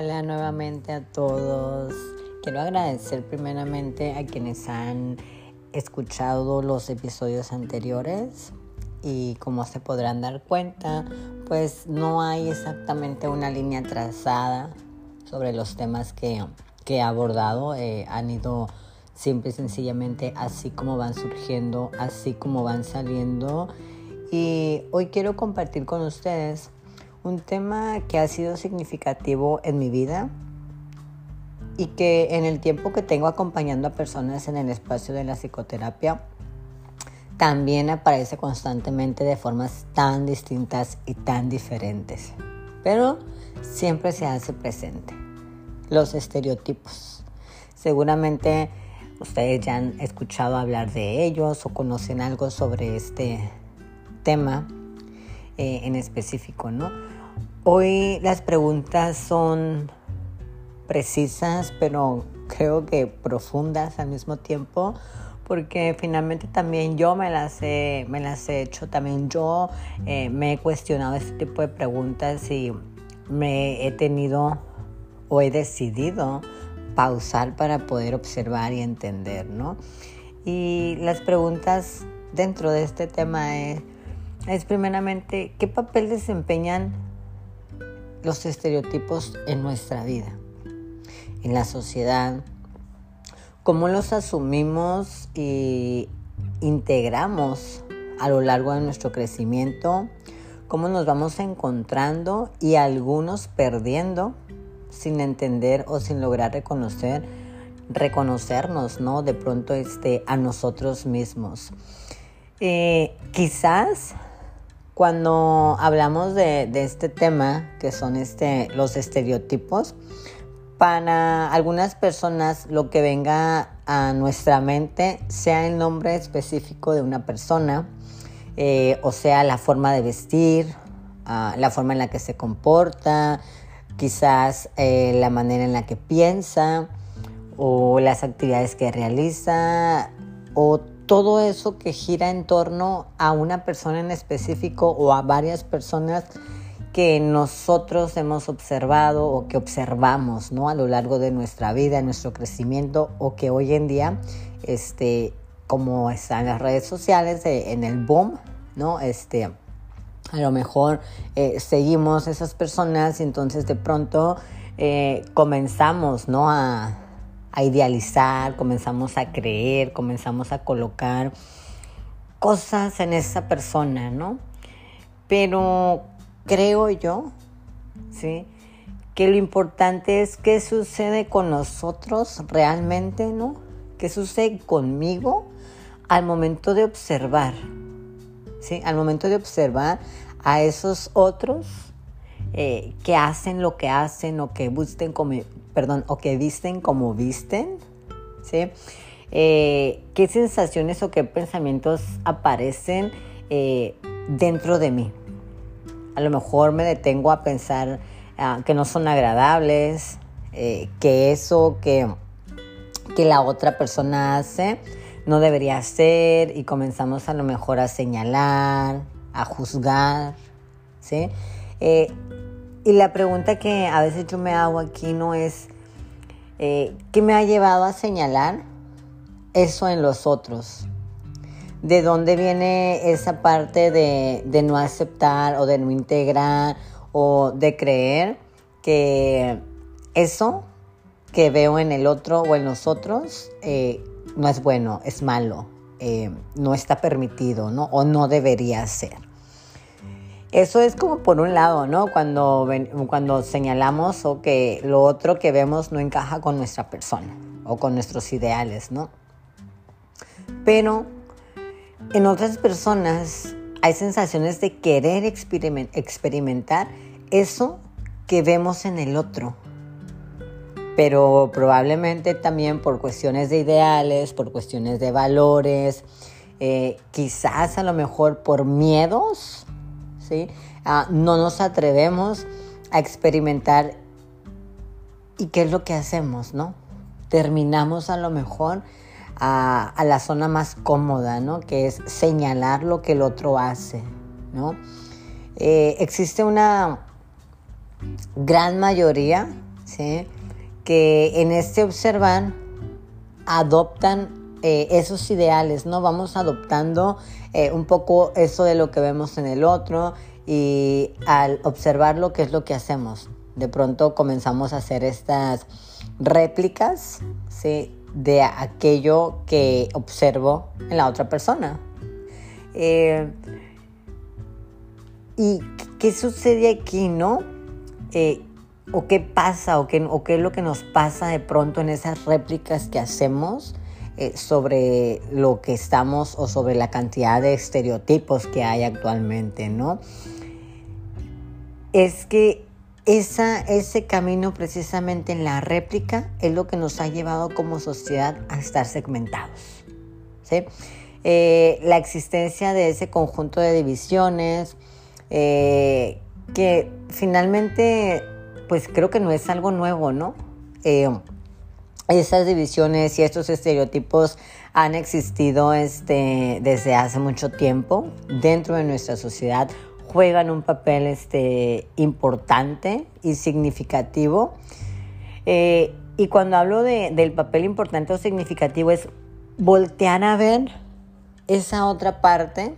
Hola nuevamente a todos. Quiero agradecer primeramente a quienes han escuchado los episodios anteriores y como se podrán dar cuenta, pues no hay exactamente una línea trazada sobre los temas que, he abordado. Eh, han ido simple y sencillamente así como van surgiendo, así como van saliendo. Y hoy quiero compartir con ustedes un tema que ha sido significativo en mi vida y que en el tiempo que tengo acompañando a personas en el espacio de la psicoterapia, también aparece constantemente de formas tan distintas y tan diferentes. Pero siempre se hace presente. Los estereotipos. Seguramente ustedes ya han escuchado hablar de ellos o conocen algo sobre este tema eh, en específico, ¿no? Hoy las preguntas son precisas, pero creo que profundas al mismo tiempo, porque finalmente también yo me las he, me las he hecho, también yo eh, me he cuestionado este tipo de preguntas y me he tenido o he decidido pausar para poder observar y entender, ¿no? Y las preguntas dentro de este tema es es primeramente qué papel desempeñan los estereotipos en nuestra vida, en la sociedad, cómo los asumimos y integramos a lo largo de nuestro crecimiento, cómo nos vamos encontrando y algunos perdiendo sin entender o sin lograr reconocer reconocernos, ¿no? De pronto este, a nosotros mismos. Eh, quizás cuando hablamos de, este tema, que son este, los estereotipos, para algunas personas lo que venga a nuestra mente sea el nombre específico de una persona, eh, o sea, la forma de vestir, ah, la forma en la que se comporta, quizás eh, la manera en la que piensa, o las actividades que realiza, o todo eso que gira en torno a una persona en específico o a varias personas que nosotros hemos observado o que observamos ¿no? a lo largo de nuestra vida, nuestro crecimiento o que hoy en día, este, como están las redes sociales, en el boom, ¿no? Este, a lo mejor eh, seguimos esas personas y entonces de pronto eh, comenzamos ¿no? a, a idealizar, comenzamos a creer, comenzamos a colocar cosas en esa persona, ¿no? Pero creo yo, ¿sí? Que lo importante es qué sucede con nosotros realmente, ¿no? ¿Qué sucede conmigo al momento de observar? ¿Sí? Al momento de observar a esos otros eh, que hacen lo que hacen o que busquen como, perdón, o que visten como visten, ¿sí? Eh, ¿Qué sensaciones o qué pensamientos aparecen eh, dentro de mí? A lo mejor me detengo a pensar ah, que no son agradables, eh, que eso que, que la otra persona hace no debería ser y comenzamos a lo mejor a señalar, a juzgar, ¿sí? Y la pregunta que a veces yo me hago aquí no es, eh, ¿qué me ha llevado a señalar eso en los otros? ¿De dónde viene esa parte de, no aceptar o de no integrar o de creer que eso que veo en el otro o en los otros eh, no es bueno, es malo, eh, no está permitido, ¿no? O no debería ser. Eso es como por un lado, ¿no? Cuando, cuando señalamos o que lo otro que vemos no encaja con nuestra persona o con nuestros ideales, ¿no? Pero en otras personas hay sensaciones de querer experimentar eso que vemos en el otro. Pero probablemente también por cuestiones de ideales, por cuestiones de valores, eh, quizás a lo mejor por miedos Ah, no nos atrevemos a experimentar. ¿Y qué es lo que hacemos, no? Terminamos a lo mejor a, la zona más cómoda, ¿no? Que es señalar lo que el otro hace, eh, existe una gran mayoría, ¿sí? que en este observar adoptan eh, esos ideales, ¿no? Vamos adoptando eh, un poco eso de lo que vemos en el otro y al observarlo, ¿qué es lo que hacemos? De pronto comenzamos a hacer estas réplicas, ¿sí? De aquello que observo en la otra persona. Eh, ¿Y qué sucede aquí, no? ¿O qué pasa? O qué, ¿O qué es lo que nos pasa de pronto en esas réplicas que hacemos? Eh, sobre lo que estamos o sobre la cantidad de estereotipos que hay actualmente, ¿no? Es que esa, ese camino precisamente en la réplica es lo que nos ha llevado como sociedad a estar segmentados. ¿sí? Eh, la existencia de ese conjunto de divisiones eh, que finalmente pues creo que no es algo nuevo, ¿no? Esas divisiones y estos estereotipos han existido este, desde hace mucho tiempo dentro de nuestra sociedad, juegan un papel este, importante y significativo. Eh, y cuando hablo de, del papel importante o significativo es voltear a ver esa otra parte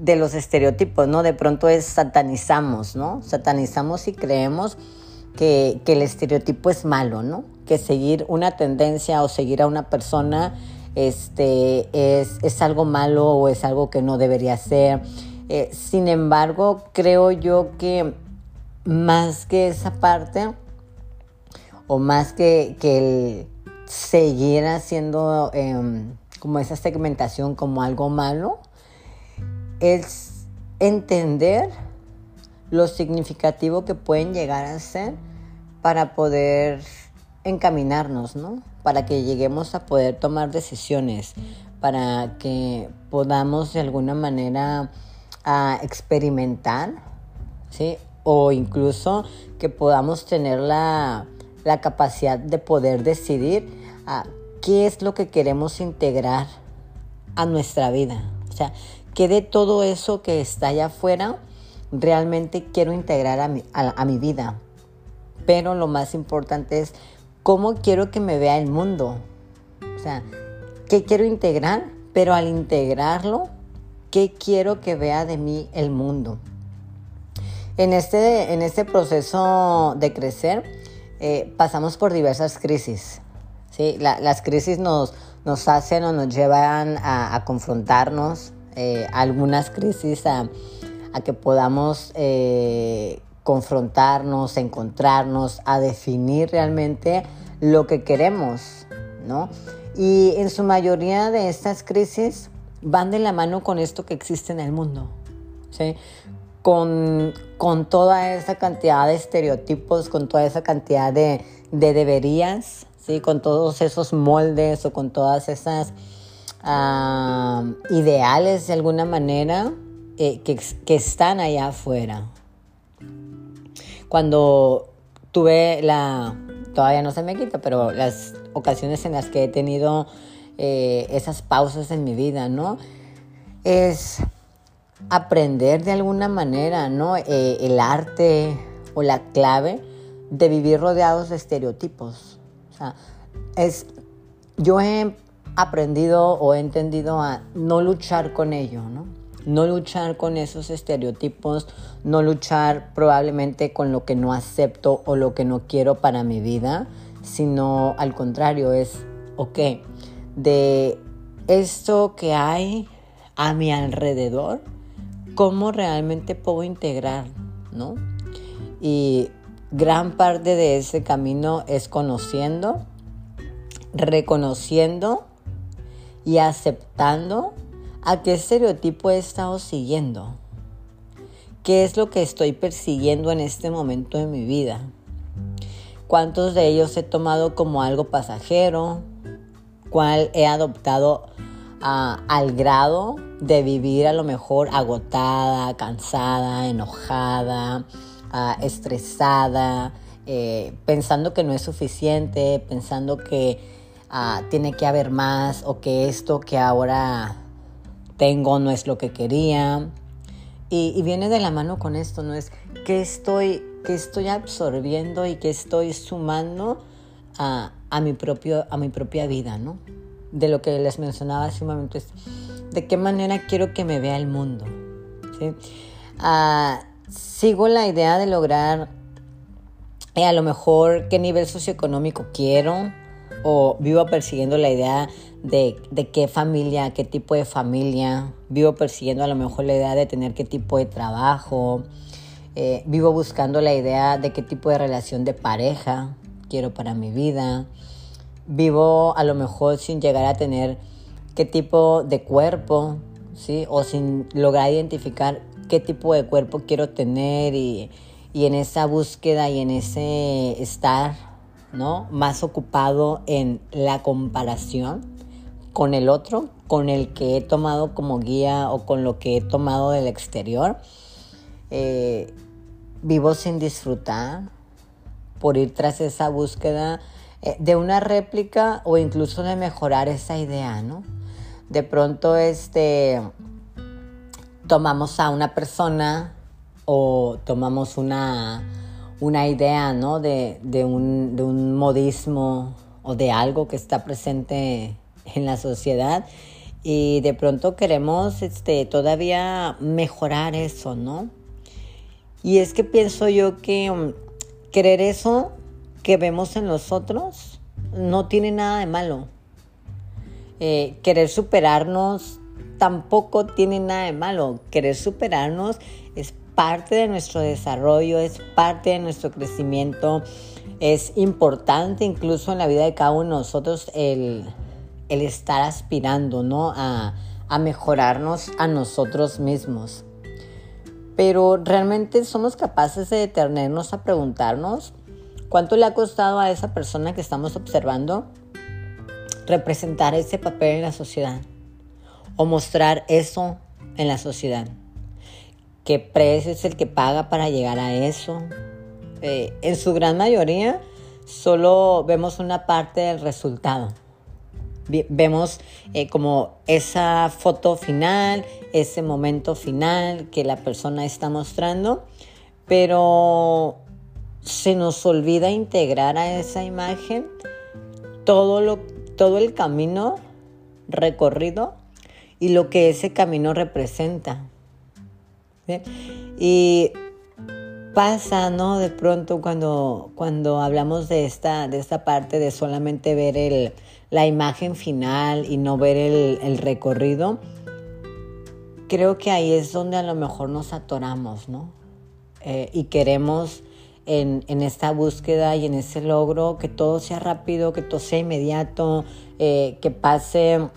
de los estereotipos, ¿no? De pronto es satanizamos, ¿no? Satanizamos y creemos que, que el estereotipo es malo, ¿no? Que seguir una tendencia o seguir a una persona este, es, algo malo o es algo que no debería ser. Eh, sin embargo, creo yo que más que esa parte, o más que, el seguir haciendo em, como esa segmentación como algo malo, es entender lo significativo que pueden llegar a ser para poder encaminarnos, ¿no? Para que lleguemos a poder tomar decisiones, para que podamos de alguna manera a experimentar, ¿sí? O incluso que podamos tener la, capacidad de poder decidir a qué es lo que queremos integrar a nuestra vida. O sea, que de todo eso que está allá afuera realmente quiero integrar a mi, a mi vida. Pero lo más importante es cómo quiero que me vea el mundo. O sea, ¿qué quiero integrar? Pero al integrarlo, ¿qué quiero que vea de mí el mundo? En este, en este proceso de crecer, eh, pasamos por diversas crisis. ¿sí? las crisis nos, nos hacen o nos llevan a, confrontarnos, eh, algunas crisis a, que podamos eh, confrontarnos, encontrarnos, a definir realmente lo que queremos, ¿no? Y en su mayoría de estas crisis van de la mano con esto que existe en el mundo, ¿sí? Con, toda esa cantidad de estereotipos, con toda esa cantidad de, deberías, ¿sí? Con todos esos moldes o con todas esas ah, ideales de alguna manera eh, que, que están allá afuera, cuando tuve la, todavía no se me quita, pero las ocasiones en las que he tenido eh, esas pausas en mi vida, ¿no? Es aprender de alguna manera, ¿no? Eh, el arte o la clave de vivir rodeados de estereotipos. O sea, es, yo he aprendido o he entendido a no luchar con ello, ¿no? No luchar con esos estereotipos, no luchar probablemente con lo que no acepto o lo que no quiero para mi vida, sino al contrario, es, ok, de esto que hay a mi alrededor, ¿cómo realmente puedo integrar? ¿No? Y gran parte de ese camino es conociendo, reconociendo y aceptando ¿A qué estereotipo he estado siguiendo? ¿Qué es lo que estoy persiguiendo en este momento de mi vida? ¿Cuántos de ellos he tomado como algo pasajero? ¿Cuál he adoptado ah, al grado de vivir a lo mejor agotada, cansada, enojada, ah, estresada, eh, pensando que no es suficiente, pensando que ah, tiene que haber más o que esto que ahora tengo no es lo que quería. Y, viene de la mano con esto, ¿no? Es que estoy qué estoy absorbiendo y qué estoy sumando a, mi, propio, a mi propia vida, ¿no? De lo que les mencionaba hace un momento es de qué manera quiero que me vea el mundo. Ah, sigo la idea de lograr eh, a lo mejor qué nivel socioeconómico quiero o vivo persiguiendo la idea de, qué familia, qué tipo de familia, vivo persiguiendo a lo mejor la idea de tener qué tipo de trabajo, eh, vivo buscando la idea de qué tipo de relación de pareja quiero para mi vida, vivo a lo mejor sin llegar a tener qué tipo de cuerpo, ¿sí? O sin lograr identificar qué tipo de cuerpo quiero tener y, y en esa búsqueda y en ese estar, ¿no? Más ocupado en la comparación con el otro, con el que he tomado como guía o con lo que he tomado del exterior. Eh, vivo sin disfrutar por ir tras esa búsqueda eh, de una réplica o incluso de mejorar esa idea, ¿no? De pronto, este, tomamos a una persona o tomamos una, una idea, ¿no? De, un, de un modismo o de algo que está presente en la sociedad y de pronto queremos este, todavía mejorar eso, ¿no? Y es que pienso yo que um, querer eso que vemos en los otros no tiene nada de malo. Eh, querer superarnos tampoco tiene nada de malo. Querer superarnos es parte de nuestro desarrollo, es parte de nuestro crecimiento. Es importante incluso en la vida de cada uno de nosotros el, estar aspirando ¿no? a, a mejorarnos a nosotros mismos. Pero realmente somos capaces de detenernos a preguntarnos cuánto le ha costado a esa persona que estamos observando representar ese papel en la sociedad o mostrar eso en la sociedad. ¿Qué precio es el que paga para llegar a eso? Eh, en su gran mayoría solo vemos una parte del resultado. Vemos eh, como esa foto final, ese momento final que la persona está mostrando, pero se nos olvida integrar a esa imagen todo, lo, todo el camino recorrido y lo que ese camino representa. Y pasa, ¿no? De pronto cuando, cuando hablamos de esta, de esta parte de solamente ver el, la imagen final y no ver el, recorrido, creo que ahí es donde a lo mejor nos atoramos, ¿no? Eh, y queremos en, esta búsqueda y en ese logro que todo sea rápido, que todo sea inmediato, eh, que pase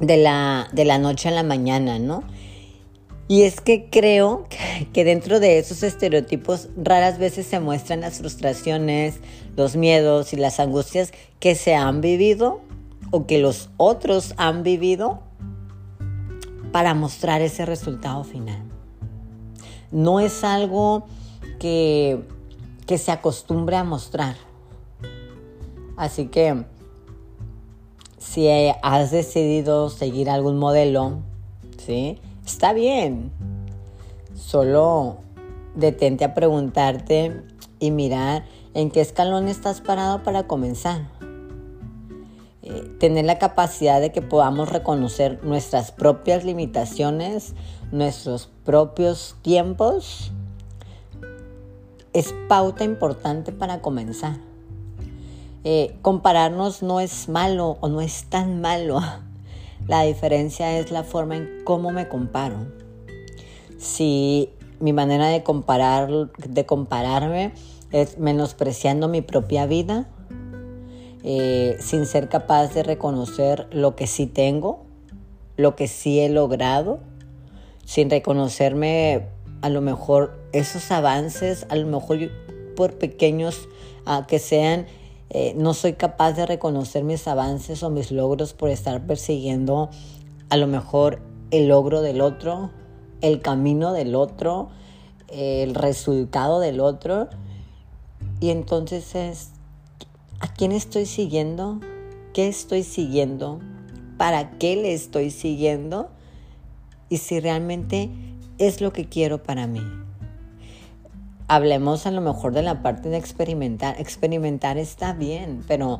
de la, de la noche a la mañana, ¿no? Y es que creo que dentro de esos estereotipos raras veces se muestran las frustraciones, los miedos y las angustias que se han vivido o que los otros han vivido para mostrar ese resultado final. No es algo que, que se acostumbre a mostrar. Así que si has decidido seguir algún modelo, ¿sí? Está bien. Solo detente a preguntarte y mirar en qué escalón estás parado para comenzar. Eh, tener la capacidad de que podamos reconocer nuestras propias limitaciones, nuestros propios tiempos, es pauta importante para comenzar. Eh, compararnos no es malo o no es tan malo. La diferencia es la forma en cómo me comparo. Si mi manera de, comparar, de compararme es menospreciando mi propia vida, eh, sin ser capaz de reconocer lo que sí tengo, lo que sí he logrado, sin reconocerme a lo mejor esos avances, a lo mejor por pequeños ah, que sean, eh, no soy capaz de reconocer mis avances o mis logros por estar persiguiendo a lo mejor el logro del otro, el camino del otro, el resultado del otro. Y entonces es, ¿a quién estoy siguiendo? ¿Qué estoy siguiendo? ¿Para qué le estoy siguiendo? Y si realmente es lo que quiero para mí. Hablemos a lo mejor de la parte de experimentar. Experimentar está bien, pero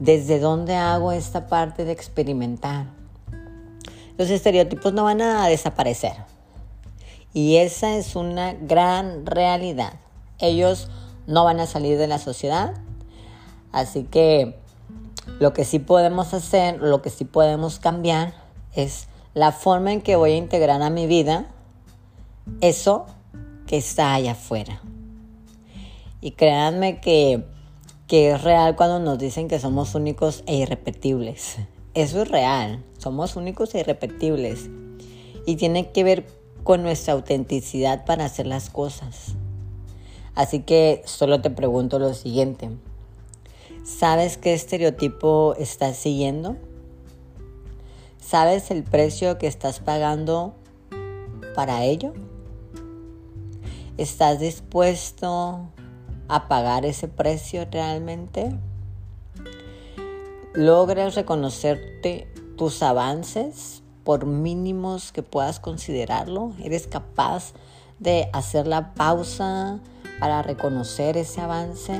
¿desde dónde hago esta parte de experimentar? Los estereotipos no van a desaparecer. Y esa es una gran realidad. Ellos no van a salir de la sociedad. Así que lo que sí podemos hacer, lo que sí podemos cambiar es la forma en que voy a integrar a mi vida eso que está allá afuera. Y créanme que, que es real cuando nos dicen que somos únicos e irrepetibles. Eso es real, somos únicos e irrepetibles. Y tiene que ver con nuestra autenticidad para hacer las cosas. Así que solo te pregunto lo siguiente. ¿Sabes qué estereotipo estás siguiendo? ¿Sabes el precio que estás pagando para ello? ¿Estás dispuesto a pagar ese precio realmente? ¿Logras reconocerte tus avances por mínimos que puedas considerarlo? ¿Eres capaz de hacer la pausa para reconocer ese avance?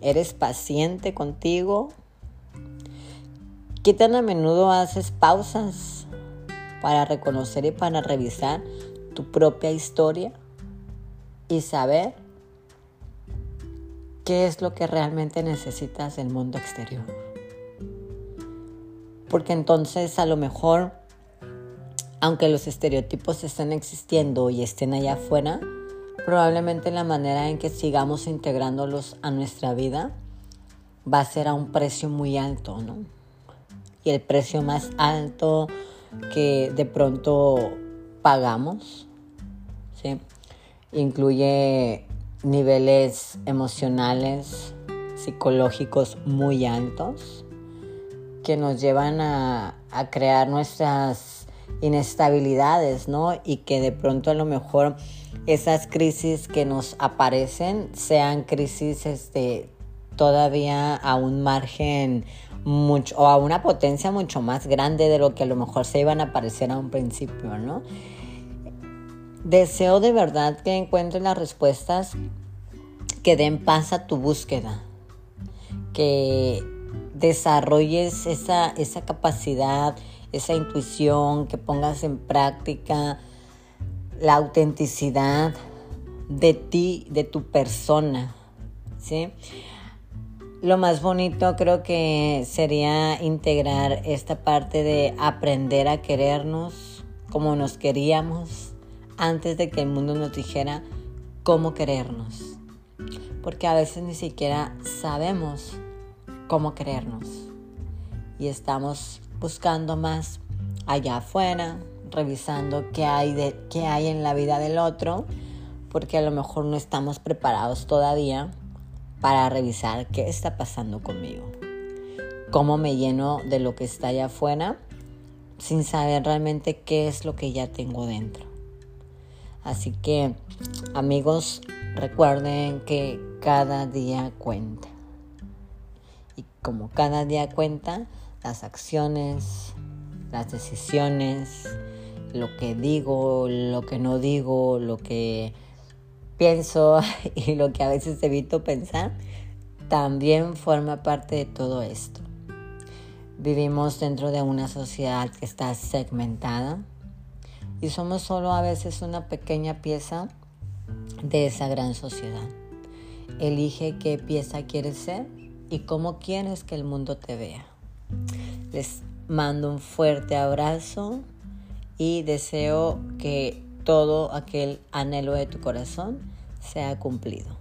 ¿Eres paciente contigo? ¿Qué tan a menudo haces pausas para reconocer y para revisar tu propia historia? Y saber qué es lo que realmente necesitas del mundo exterior. Porque entonces a lo mejor, aunque los estereotipos estén existiendo y estén allá afuera, probablemente la manera en que sigamos integrándolos a nuestra vida va a ser a un precio muy alto, ¿no? Y el precio más alto que de pronto pagamos, ¿sí? Incluye niveles emocionales, psicológicos muy altos que nos llevan a, crear nuestras inestabilidades, ¿no? Y que de pronto a lo mejor esas crisis que nos aparecen sean crisis este, todavía a un margen mucho, o a una potencia mucho más grande de lo que a lo mejor se iban a aparecer a un principio, ¿no? Deseo de verdad que encuentres las respuestas que den paz a tu búsqueda, que desarrolles esa, esa capacidad, esa intuición, que pongas en práctica la autenticidad de ti, de tu persona. ¿sí? Lo más bonito creo que sería integrar esta parte de aprender a querernos como nos queríamos, antes de que el mundo nos dijera cómo querernos. Porque a veces ni siquiera sabemos cómo querernos. Y estamos buscando más allá afuera, revisando qué hay, de, qué hay en la vida del otro, porque a lo mejor no estamos preparados todavía para revisar qué está pasando conmigo. Cómo me lleno de lo que está allá afuera sin saber realmente qué es lo que ya tengo dentro. Así que amigos, recuerden que cada día cuenta. Y como cada día cuenta, las acciones, las decisiones, lo que digo, lo que no digo, lo que pienso y lo que a veces evito pensar, también forma parte de todo esto. Vivimos dentro de una sociedad que está segmentada, y somos solo a veces una pequeña pieza de esa gran sociedad. Elige qué pieza quieres ser y cómo quieres que el mundo te vea. Les mando un fuerte abrazo y deseo que todo aquel anhelo de tu corazón sea cumplido.